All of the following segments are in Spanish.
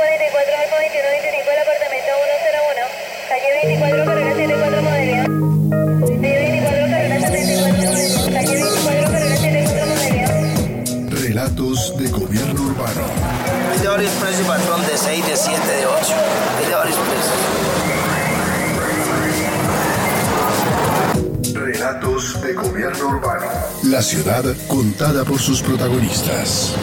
44 al 2125 del apartamento 101. Calle 24, carrera 74 modelo. Calle 24, carrera 74 modelo. Calle 24, carrera 74 modelo. Relatos de gobierno urbano. Video Express y patrón de 6, de 7, de 8. Video Express. Relatos de gobierno urbano. La ciudad contada por sus protagonistas.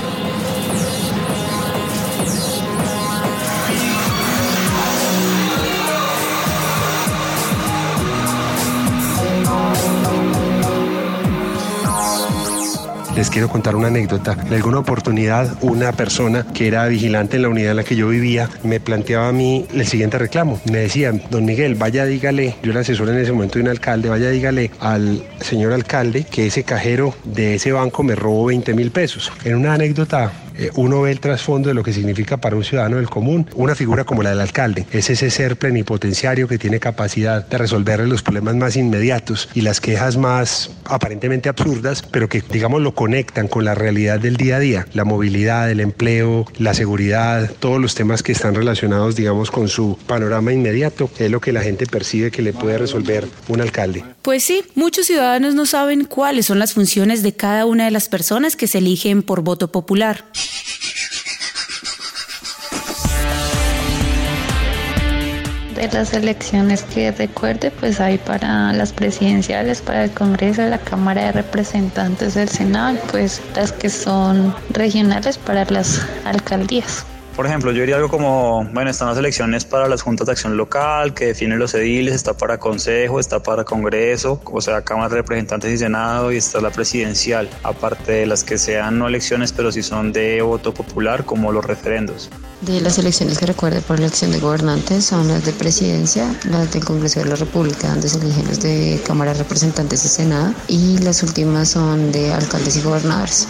Les quiero contar una anécdota. En alguna oportunidad, una persona que era vigilante en la unidad en la que yo vivía me planteaba a mí el siguiente reclamo. Me decía, don Miguel, vaya dígale, yo era asesor en ese momento de un alcalde, vaya dígale al señor alcalde que ese cajero de ese banco me robó 20 mil pesos. En una anécdota eh, uno ve el trasfondo de lo que significa para un ciudadano del común una figura como la del alcalde. Es ese ser plenipotenciario que tiene capacidad de resolverle los problemas más inmediatos y las quejas más aparentemente absurdas, pero que, digamos, lo conectan con la realidad del día a día. La movilidad, el empleo, la seguridad, todos los temas que están relacionados, digamos, con su panorama inmediato, es lo que la gente percibe que le puede resolver un alcalde. Pues sí, muchos ciudadanos no saben cuáles son las funciones de cada una de las personas que se eligen por voto popular. De las elecciones que recuerde, pues hay para las presidenciales, para el Congreso, la Cámara de Representantes del Senado, pues las que son regionales para las alcaldías. Por ejemplo, yo diría algo como, bueno, están las elecciones para las juntas de acción local, que definen los ediles, está para consejo, está para congreso, o sea, Cámara de Representantes y Senado, y está la presidencial, aparte de las que sean no elecciones, pero sí son de voto popular, como los referendos. De las elecciones que recuerde por elección de gobernantes son las de presidencia, las del Congreso de la República, donde se eligen los de Cámara de Representantes y Senado, y las últimas son de alcaldes y gobernadores.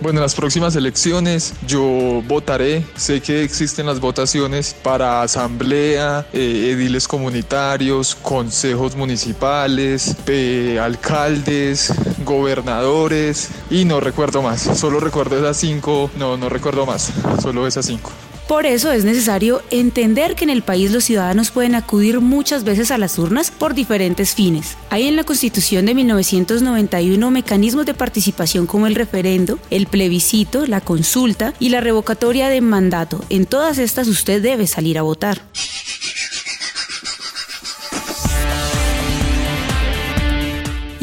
Bueno, en las próximas elecciones yo votaré. Sé que existen las votaciones para asamblea, eh, ediles comunitarios, consejos municipales, eh, alcaldes, gobernadores y no recuerdo más. Solo recuerdo esas cinco. No, no recuerdo más. Solo esas cinco. Por eso es necesario entender que en el país los ciudadanos pueden acudir muchas veces a las urnas por diferentes fines. Hay en la Constitución de 1991 mecanismos de participación como el referendo, el plebiscito, la consulta y la revocatoria de mandato. En todas estas usted debe salir a votar.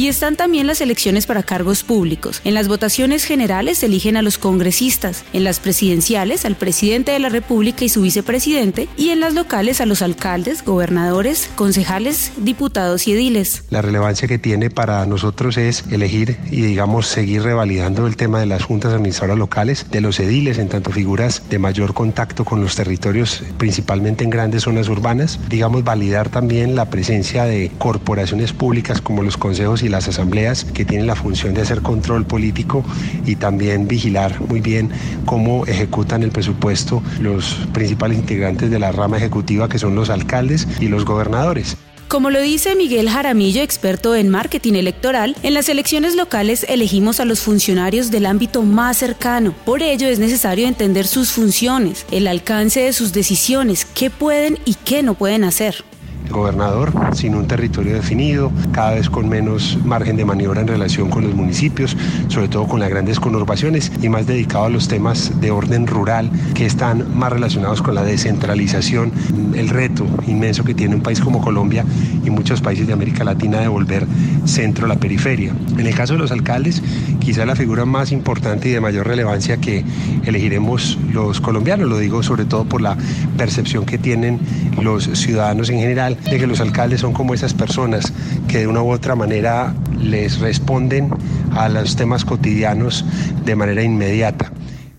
Y están también las elecciones para cargos públicos. En las votaciones generales se eligen a los congresistas, en las presidenciales al presidente de la República y su vicepresidente, y en las locales a los alcaldes, gobernadores, concejales, diputados y ediles. La relevancia que tiene para nosotros es elegir y, digamos, seguir revalidando el tema de las juntas administradoras locales, de los ediles, en tanto figuras de mayor contacto con los territorios, principalmente en grandes zonas urbanas. Digamos, validar también la presencia de corporaciones públicas como los consejos y las asambleas que tienen la función de hacer control político y también vigilar muy bien cómo ejecutan el presupuesto los principales integrantes de la rama ejecutiva que son los alcaldes y los gobernadores. Como lo dice Miguel Jaramillo, experto en marketing electoral, en las elecciones locales elegimos a los funcionarios del ámbito más cercano. Por ello es necesario entender sus funciones, el alcance de sus decisiones, qué pueden y qué no pueden hacer gobernador sin un territorio definido, cada vez con menos margen de maniobra en relación con los municipios, sobre todo con las grandes conurbaciones y más dedicado a los temas de orden rural que están más relacionados con la descentralización, el reto inmenso que tiene un país como Colombia y muchos países de América Latina de volver centro a la periferia. En el caso de los alcaldes, quizá la figura más importante y de mayor relevancia que elegiremos los colombianos, lo digo sobre todo por la percepción que tienen los ciudadanos en general de que los alcaldes son como esas personas que de una u otra manera les responden a los temas cotidianos de manera inmediata.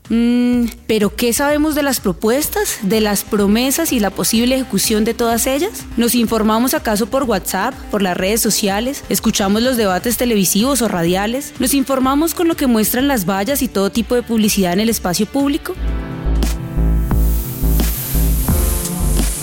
Mm, pero ¿qué sabemos de las propuestas, de las promesas y la posible ejecución de todas ellas? ¿Nos informamos acaso por WhatsApp, por las redes sociales? ¿Escuchamos los debates televisivos o radiales? ¿Nos informamos con lo que muestran las vallas y todo tipo de publicidad en el espacio público?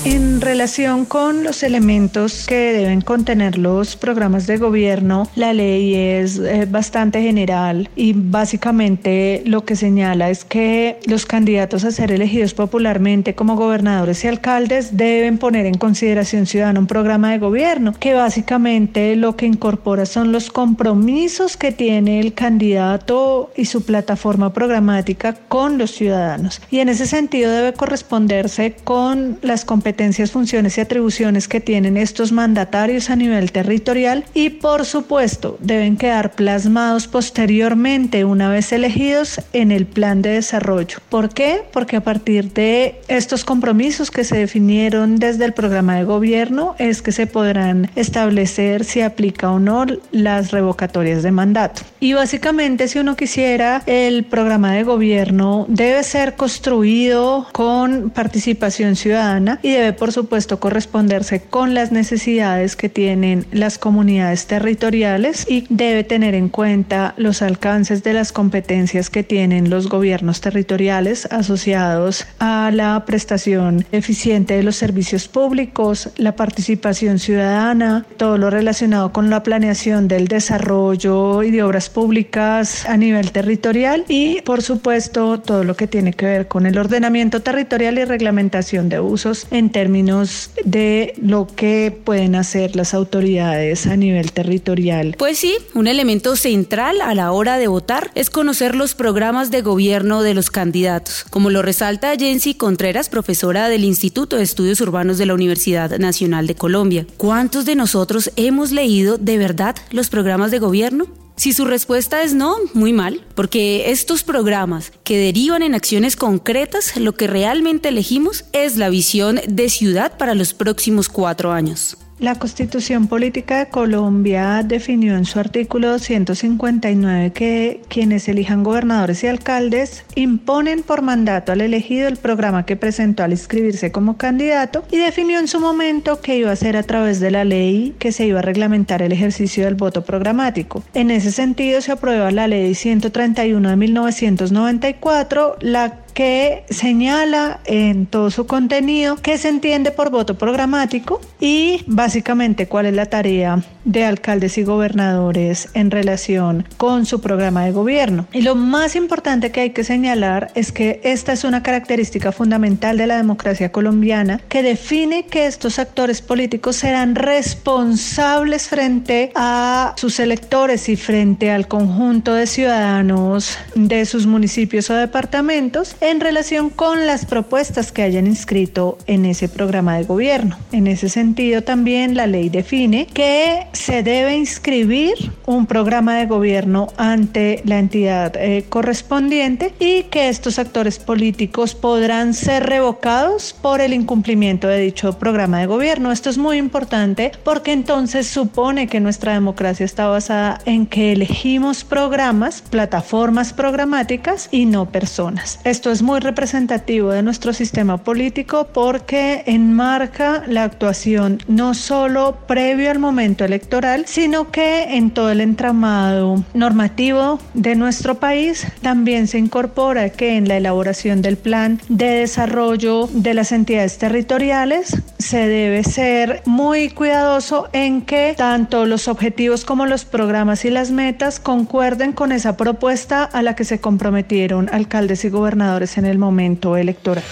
En relación con los elementos que deben contener los programas de gobierno, la ley es eh, bastante general y básicamente lo que señala es que los candidatos a ser elegidos popularmente como gobernadores y alcaldes deben poner en consideración ciudadana un programa de gobierno que básicamente lo que incorpora son los compromisos que tiene el candidato y su plataforma programática con los ciudadanos. Y en ese sentido debe corresponderse con las competencias competencias, funciones y atribuciones que tienen estos mandatarios a nivel territorial y por supuesto deben quedar plasmados posteriormente una vez elegidos en el plan de desarrollo. ¿Por qué? Porque a partir de estos compromisos que se definieron desde el programa de gobierno es que se podrán establecer si aplica o no las revocatorias de mandato. Y básicamente si uno quisiera el programa de gobierno debe ser construido con participación ciudadana y debe debe por supuesto corresponderse con las necesidades que tienen las comunidades territoriales y debe tener en cuenta los alcances de las competencias que tienen los gobiernos territoriales asociados a la prestación eficiente de los servicios públicos, la participación ciudadana, todo lo relacionado con la planeación del desarrollo y de obras públicas a nivel territorial y por supuesto todo lo que tiene que ver con el ordenamiento territorial y reglamentación de usos en términos de lo que pueden hacer las autoridades a nivel territorial. Pues sí, un elemento central a la hora de votar es conocer los programas de gobierno de los candidatos, como lo resalta Jensi Contreras, profesora del Instituto de Estudios Urbanos de la Universidad Nacional de Colombia. ¿Cuántos de nosotros hemos leído de verdad los programas de gobierno? Si su respuesta es no, muy mal, porque estos programas que derivan en acciones concretas, lo que realmente elegimos es la visión de ciudad para los próximos cuatro años. La Constitución Política de Colombia definió en su artículo 259 que quienes elijan gobernadores y alcaldes imponen por mandato al elegido el programa que presentó al inscribirse como candidato y definió en su momento que iba a ser a través de la ley que se iba a reglamentar el ejercicio del voto programático. En ese sentido se aprueba la ley 131 de 1994, la que señala en todo su contenido qué se entiende por voto programático y básicamente cuál es la tarea de alcaldes y gobernadores en relación con su programa de gobierno. Y lo más importante que hay que señalar es que esta es una característica fundamental de la democracia colombiana que define que estos actores políticos serán responsables frente a sus electores y frente al conjunto de ciudadanos de sus municipios o departamentos en relación con las propuestas que hayan inscrito en ese programa de gobierno. En ese sentido también la ley define que se debe inscribir un programa de gobierno ante la entidad eh, correspondiente y que estos actores políticos podrán ser revocados por el incumplimiento de dicho programa de gobierno. Esto es muy importante porque entonces supone que nuestra democracia está basada en que elegimos programas, plataformas programáticas y no personas. Esto es muy representativo de nuestro sistema político porque enmarca la actuación no solo previo al momento electoral, sino que en todo el entramado normativo de nuestro país también se incorpora que en la elaboración del plan de desarrollo de las entidades territoriales se debe ser muy cuidadoso en que tanto los objetivos como los programas y las metas concuerden con esa propuesta a la que se comprometieron alcaldes y gobernadores en el momento electoral.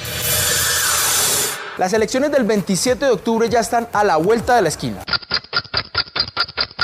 Las elecciones del 27 de octubre ya están a la vuelta de la esquina.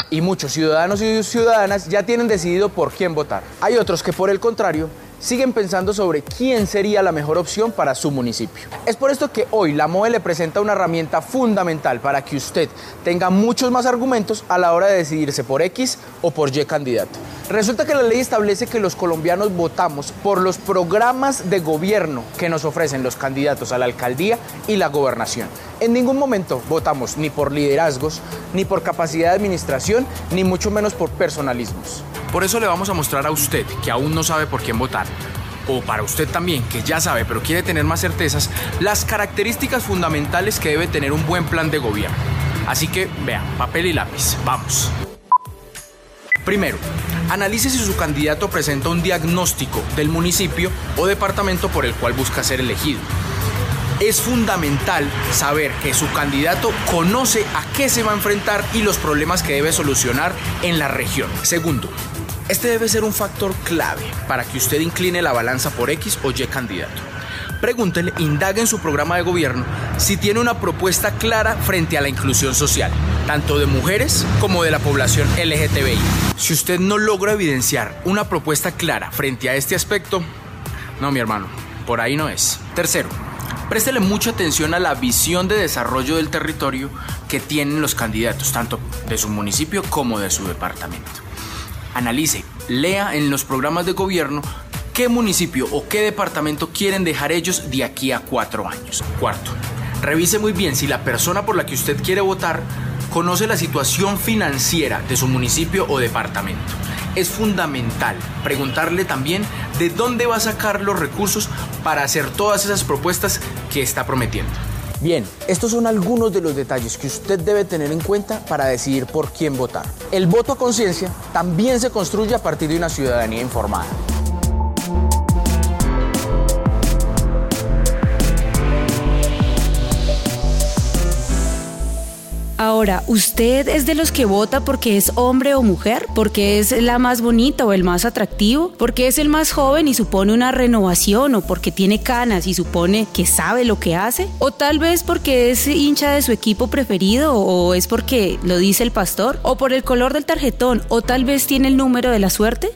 Y muchos ciudadanos y ciudadanas ya tienen decidido por quién votar. Hay otros que por el contrario siguen pensando sobre quién sería la mejor opción para su municipio. Es por esto que hoy la MOE le presenta una herramienta fundamental para que usted tenga muchos más argumentos a la hora de decidirse por X o por Y candidato. Resulta que la ley establece que los colombianos votamos por los programas de gobierno que nos ofrecen los candidatos a la alcaldía y la gobernación. En ningún momento votamos ni por liderazgos, ni por capacidad de administración, ni mucho menos por personalismos. Por eso le vamos a mostrar a usted, que aún no sabe por quién votar, o para usted también, que ya sabe pero quiere tener más certezas, las características fundamentales que debe tener un buen plan de gobierno. Así que vean, papel y lápiz, vamos. Primero, analice si su candidato presenta un diagnóstico del municipio o departamento por el cual busca ser elegido. Es fundamental saber que su candidato conoce a qué se va a enfrentar y los problemas que debe solucionar en la región. Segundo, este debe ser un factor clave para que usted incline la balanza por X o Y candidato. Pregúntele, indague en su programa de gobierno si tiene una propuesta clara frente a la inclusión social, tanto de mujeres como de la población LGTBI. Si usted no logra evidenciar una propuesta clara frente a este aspecto, no, mi hermano, por ahí no es. Tercero, Préstele mucha atención a la visión de desarrollo del territorio que tienen los candidatos, tanto de su municipio como de su departamento. Analice, lea en los programas de gobierno qué municipio o qué departamento quieren dejar ellos de aquí a cuatro años. Cuarto, revise muy bien si la persona por la que usted quiere votar conoce la situación financiera de su municipio o departamento es fundamental preguntarle también de dónde va a sacar los recursos para hacer todas esas propuestas que está prometiendo. Bien, estos son algunos de los detalles que usted debe tener en cuenta para decidir por quién votar. El voto a conciencia también se construye a partir de una ciudadanía informada. Ahora, ¿usted es de los que vota porque es hombre o mujer? ¿Porque es la más bonita o el más atractivo? ¿Porque es el más joven y supone una renovación? ¿O porque tiene canas y supone que sabe lo que hace? ¿O tal vez porque es hincha de su equipo preferido? ¿O es porque lo dice el pastor? ¿O por el color del tarjetón? ¿O tal vez tiene el número de la suerte?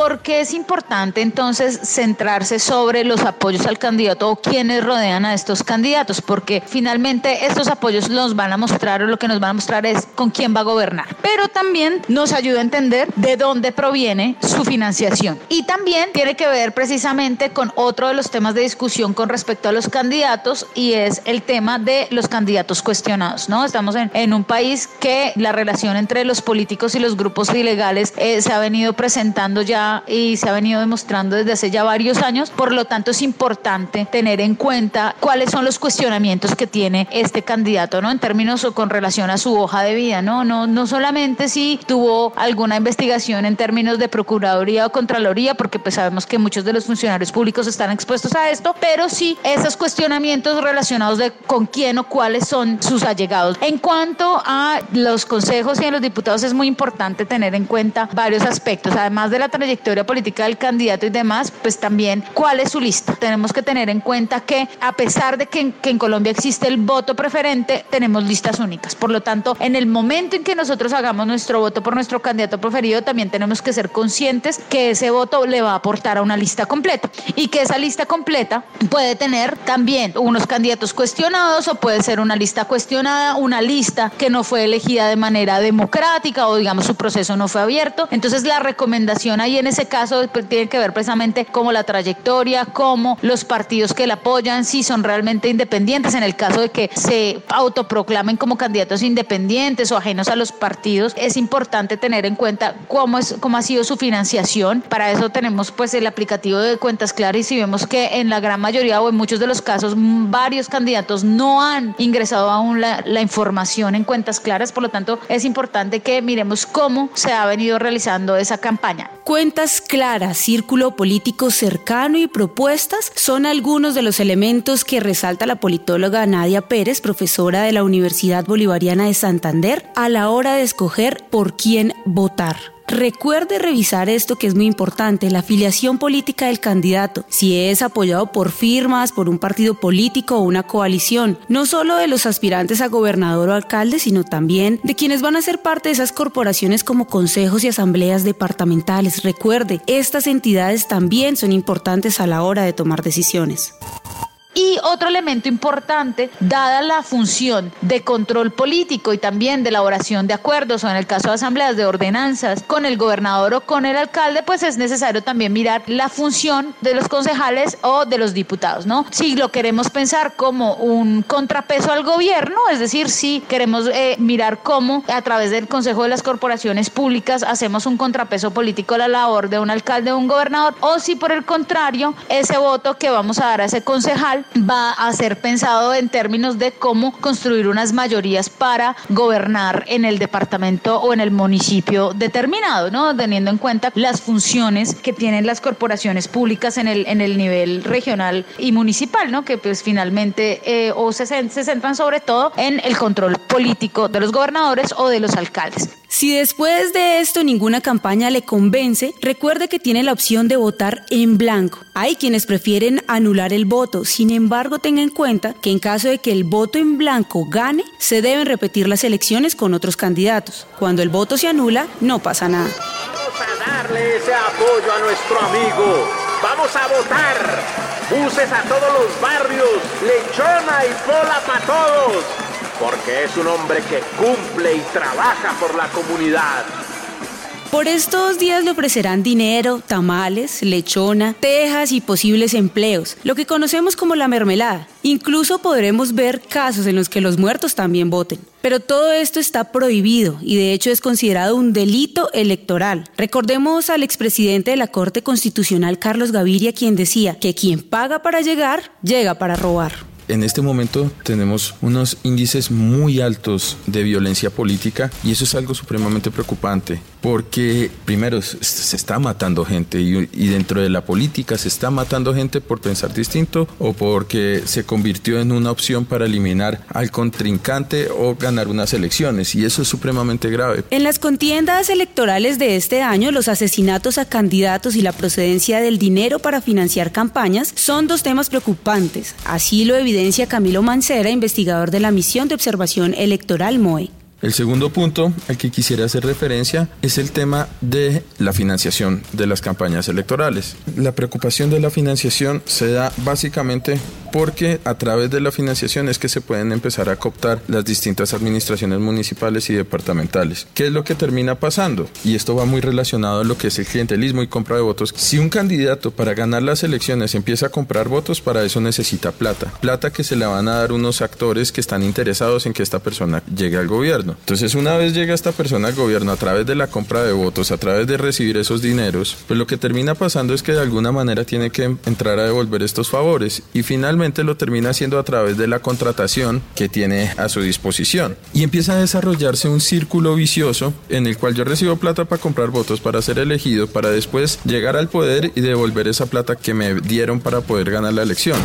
¿Por qué es importante entonces centrarse sobre los apoyos al candidato o quienes rodean a estos candidatos? Porque finalmente estos apoyos nos van a mostrar o lo que nos van a mostrar es con quién va a gobernar. Pero también nos ayuda a entender de dónde proviene su financiación. Y también tiene que ver precisamente con otro de los temas de discusión con respecto a los candidatos y es el tema de los candidatos cuestionados. ¿no? Estamos en, un país que la relación entre los políticos y los grupos ilegales eh, se ha venido presentando ya y se ha venido demostrando desde hace ya varios años. Por lo tanto, es importante tener en cuenta cuáles son los cuestionamientos que tiene este candidato, ¿no? En términos o con relación a su hoja de vida, ¿no? No, no solamente si tuvo alguna investigación en términos de Procuraduría o Contraloría, porque pues sabemos que muchos de los funcionarios públicos están expuestos a esto, pero sí esos cuestionamientos relacionados de con quién o cuáles son sus allegados. En cuanto a los consejos y a los diputados, es muy importante tener en cuenta varios aspectos, además de la trayectoria trayectoria política del candidato y demás, pues también cuál es su lista. Tenemos que tener en cuenta que a pesar de que en, Colombia existe el voto preferente, tenemos listas únicas. Por lo tanto, en el momento en que nosotros hagamos nuestro voto por nuestro candidato preferido, también tenemos que ser conscientes que ese voto le va a aportar a una lista completa y que esa lista completa puede tener también unos candidatos cuestionados o puede ser una lista cuestionada, una lista que no fue elegida de manera democrática o digamos su proceso no fue abierto. Entonces la recomendación ahí en ese caso pues, tiene que ver precisamente como la trayectoria, como los partidos que la apoyan, si son realmente independientes, en el caso de que se autoproclamen como candidatos independientes o ajenos a los partidos, es importante tener en cuenta cómo, es, cómo ha sido su financiación. Para eso tenemos pues el aplicativo de cuentas claras y vemos que en la gran mayoría o en muchos de los casos varios candidatos no han ingresado aún la, la información en cuentas claras, por lo tanto es importante que miremos cómo se ha venido realizando esa campaña. Cuentas claras, círculo político cercano y propuestas son algunos de los elementos que resalta la politóloga Nadia Pérez, profesora de la Universidad Bolivariana de Santander, a la hora de escoger por quién votar. Recuerde revisar esto que es muy importante, la afiliación política del candidato, si es apoyado por firmas, por un partido político o una coalición, no solo de los aspirantes a gobernador o alcalde, sino también de quienes van a ser parte de esas corporaciones como consejos y asambleas departamentales. Recuerde, estas entidades también son importantes a la hora de tomar decisiones. Y otro elemento importante, dada la función de control político y también de elaboración de acuerdos o en el caso de asambleas de ordenanzas con el gobernador o con el alcalde, pues es necesario también mirar la función de los concejales o de los diputados, ¿no? Si lo queremos pensar como un contrapeso al gobierno, es decir, si queremos eh, mirar cómo a través del Consejo de las Corporaciones Públicas hacemos un contrapeso político a la labor de un alcalde o un gobernador, o si por el contrario, ese voto que vamos a dar a ese concejal va a ser pensado en términos de cómo construir unas mayorías para gobernar en el departamento o en el municipio determinado, ¿no? Teniendo en cuenta las funciones que tienen las corporaciones públicas en el, en el nivel regional y municipal, ¿no? Que pues finalmente eh, o se, se centran sobre todo en el control político de los gobernadores o de los alcaldes. Si después de esto ninguna campaña le convence, recuerde que tiene la opción de votar en blanco. Hay quienes prefieren anular el voto, sin embargo tenga en cuenta que en caso de que el voto en blanco gane, se deben repetir las elecciones con otros candidatos. Cuando el voto se anula, no pasa nada. Vamos a darle ese apoyo a nuestro amigo. Vamos a votar. Buses a todos los barrios, lechona y pola para todos porque es un hombre que cumple y trabaja por la comunidad. Por estos días le ofrecerán dinero, tamales, lechona, tejas y posibles empleos, lo que conocemos como la mermelada. Incluso podremos ver casos en los que los muertos también voten. Pero todo esto está prohibido y de hecho es considerado un delito electoral. Recordemos al expresidente de la Corte Constitucional Carlos Gaviria quien decía que quien paga para llegar, llega para robar en este momento tenemos unos índices muy altos de violencia política y eso es algo supremamente preocupante porque primero se está matando gente y, dentro de la política se está matando gente por pensar distinto o porque se convirtió en una opción para eliminar al contrincante o ganar unas elecciones y eso es supremamente grave. En las contiendas electorales de este año, los asesinatos a candidatos y la procedencia del dinero para financiar campañas son dos temas preocupantes. Así lo evidencia Camilo Mancera, investigador de la misión de observación electoral MOE. El segundo punto al que quisiera hacer referencia es el tema de la financiación de las campañas electorales. La preocupación de la financiación se da básicamente porque a través de la financiación es que se pueden empezar a cooptar las distintas administraciones municipales y departamentales. ¿Qué es lo que termina pasando? Y esto va muy relacionado a lo que es el clientelismo y compra de votos. Si un candidato para ganar las elecciones empieza a comprar votos, para eso necesita plata. Plata que se le van a dar unos actores que están interesados en que esta persona llegue al gobierno. Entonces, una vez llega esta persona al gobierno a través de la compra de votos, a través de recibir esos dineros, pues lo que termina pasando es que de alguna manera tiene que entrar a devolver estos favores y finalmente lo termina haciendo a través de la contratación que tiene a su disposición. Y empieza a desarrollarse un círculo vicioso en el cual yo recibo plata para comprar votos, para ser elegido, para después llegar al poder y devolver esa plata que me dieron para poder ganar la elección.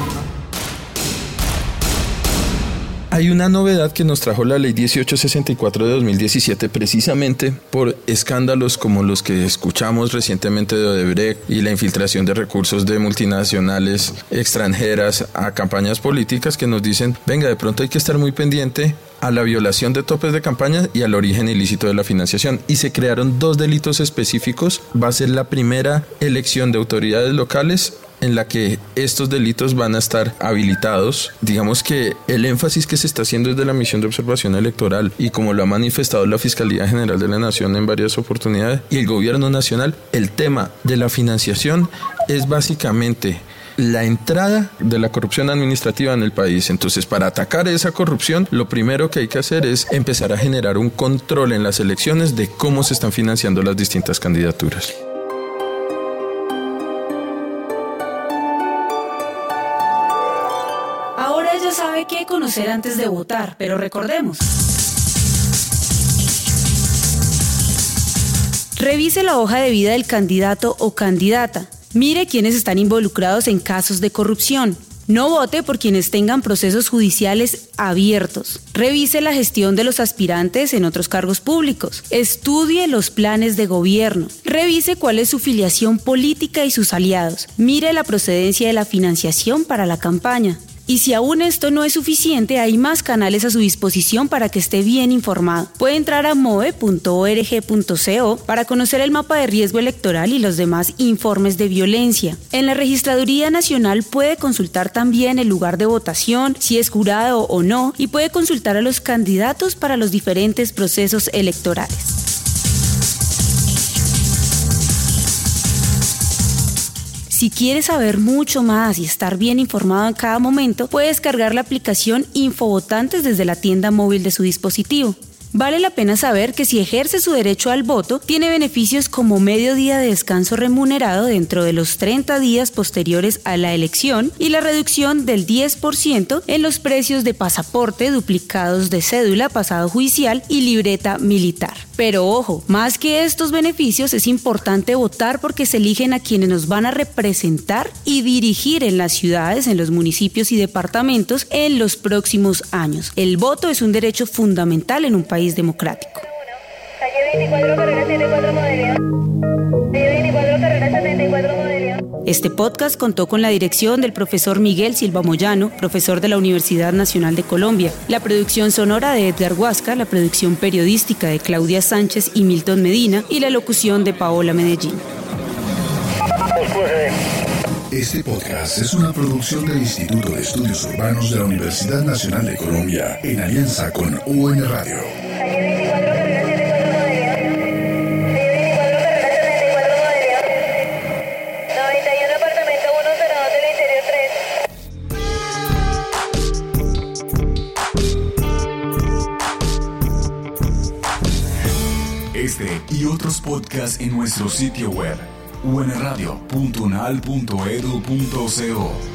Hay una novedad que nos trajo la ley 1864 de 2017 precisamente por escándalos como los que escuchamos recientemente de Odebrecht y la infiltración de recursos de multinacionales extranjeras a campañas políticas que nos dicen, venga, de pronto hay que estar muy pendiente a la violación de topes de campaña y al origen ilícito de la financiación. Y se crearon dos delitos específicos. Va a ser la primera elección de autoridades locales en la que estos delitos van a estar habilitados. Digamos que el énfasis que se está haciendo desde la misión de observación electoral y como lo ha manifestado la Fiscalía General de la Nación en varias oportunidades y el gobierno nacional, el tema de la financiación es básicamente la entrada de la corrupción administrativa en el país. Entonces, para atacar esa corrupción, lo primero que hay que hacer es empezar a generar un control en las elecciones de cómo se están financiando las distintas candidaturas. sabe qué conocer antes de votar, pero recordemos. Revise la hoja de vida del candidato o candidata. Mire quiénes están involucrados en casos de corrupción. No vote por quienes tengan procesos judiciales abiertos. Revise la gestión de los aspirantes en otros cargos públicos. Estudie los planes de gobierno. Revise cuál es su filiación política y sus aliados. Mire la procedencia de la financiación para la campaña. Y si aún esto no es suficiente, hay más canales a su disposición para que esté bien informado. Puede entrar a moe.org.co para conocer el mapa de riesgo electoral y los demás informes de violencia. En la Registraduría Nacional puede consultar también el lugar de votación, si es jurado o no, y puede consultar a los candidatos para los diferentes procesos electorales. Si quieres saber mucho más y estar bien informado en cada momento, puedes cargar la aplicación Infovotantes desde la tienda móvil de su dispositivo. Vale la pena saber que si ejerce su derecho al voto, tiene beneficios como medio día de descanso remunerado dentro de los 30 días posteriores a la elección y la reducción del 10% en los precios de pasaporte, duplicados de cédula, pasado judicial y libreta militar. Pero ojo, más que estos beneficios es importante votar porque se eligen a quienes nos van a representar y dirigir en las ciudades, en los municipios y departamentos en los próximos años. El voto es un derecho fundamental en un país democrático. Este podcast contó con la dirección del profesor Miguel Silva Moyano, profesor de la Universidad Nacional de Colombia, la producción sonora de Edgar Huasca, la producción periodística de Claudia Sánchez y Milton Medina y la locución de Paola Medellín. Este podcast es una producción del Instituto de Estudios Urbanos de la Universidad Nacional de Colombia en alianza con UN Radio. Este y otros podcasts en nuestro sitio web unradio.unal.edu.co.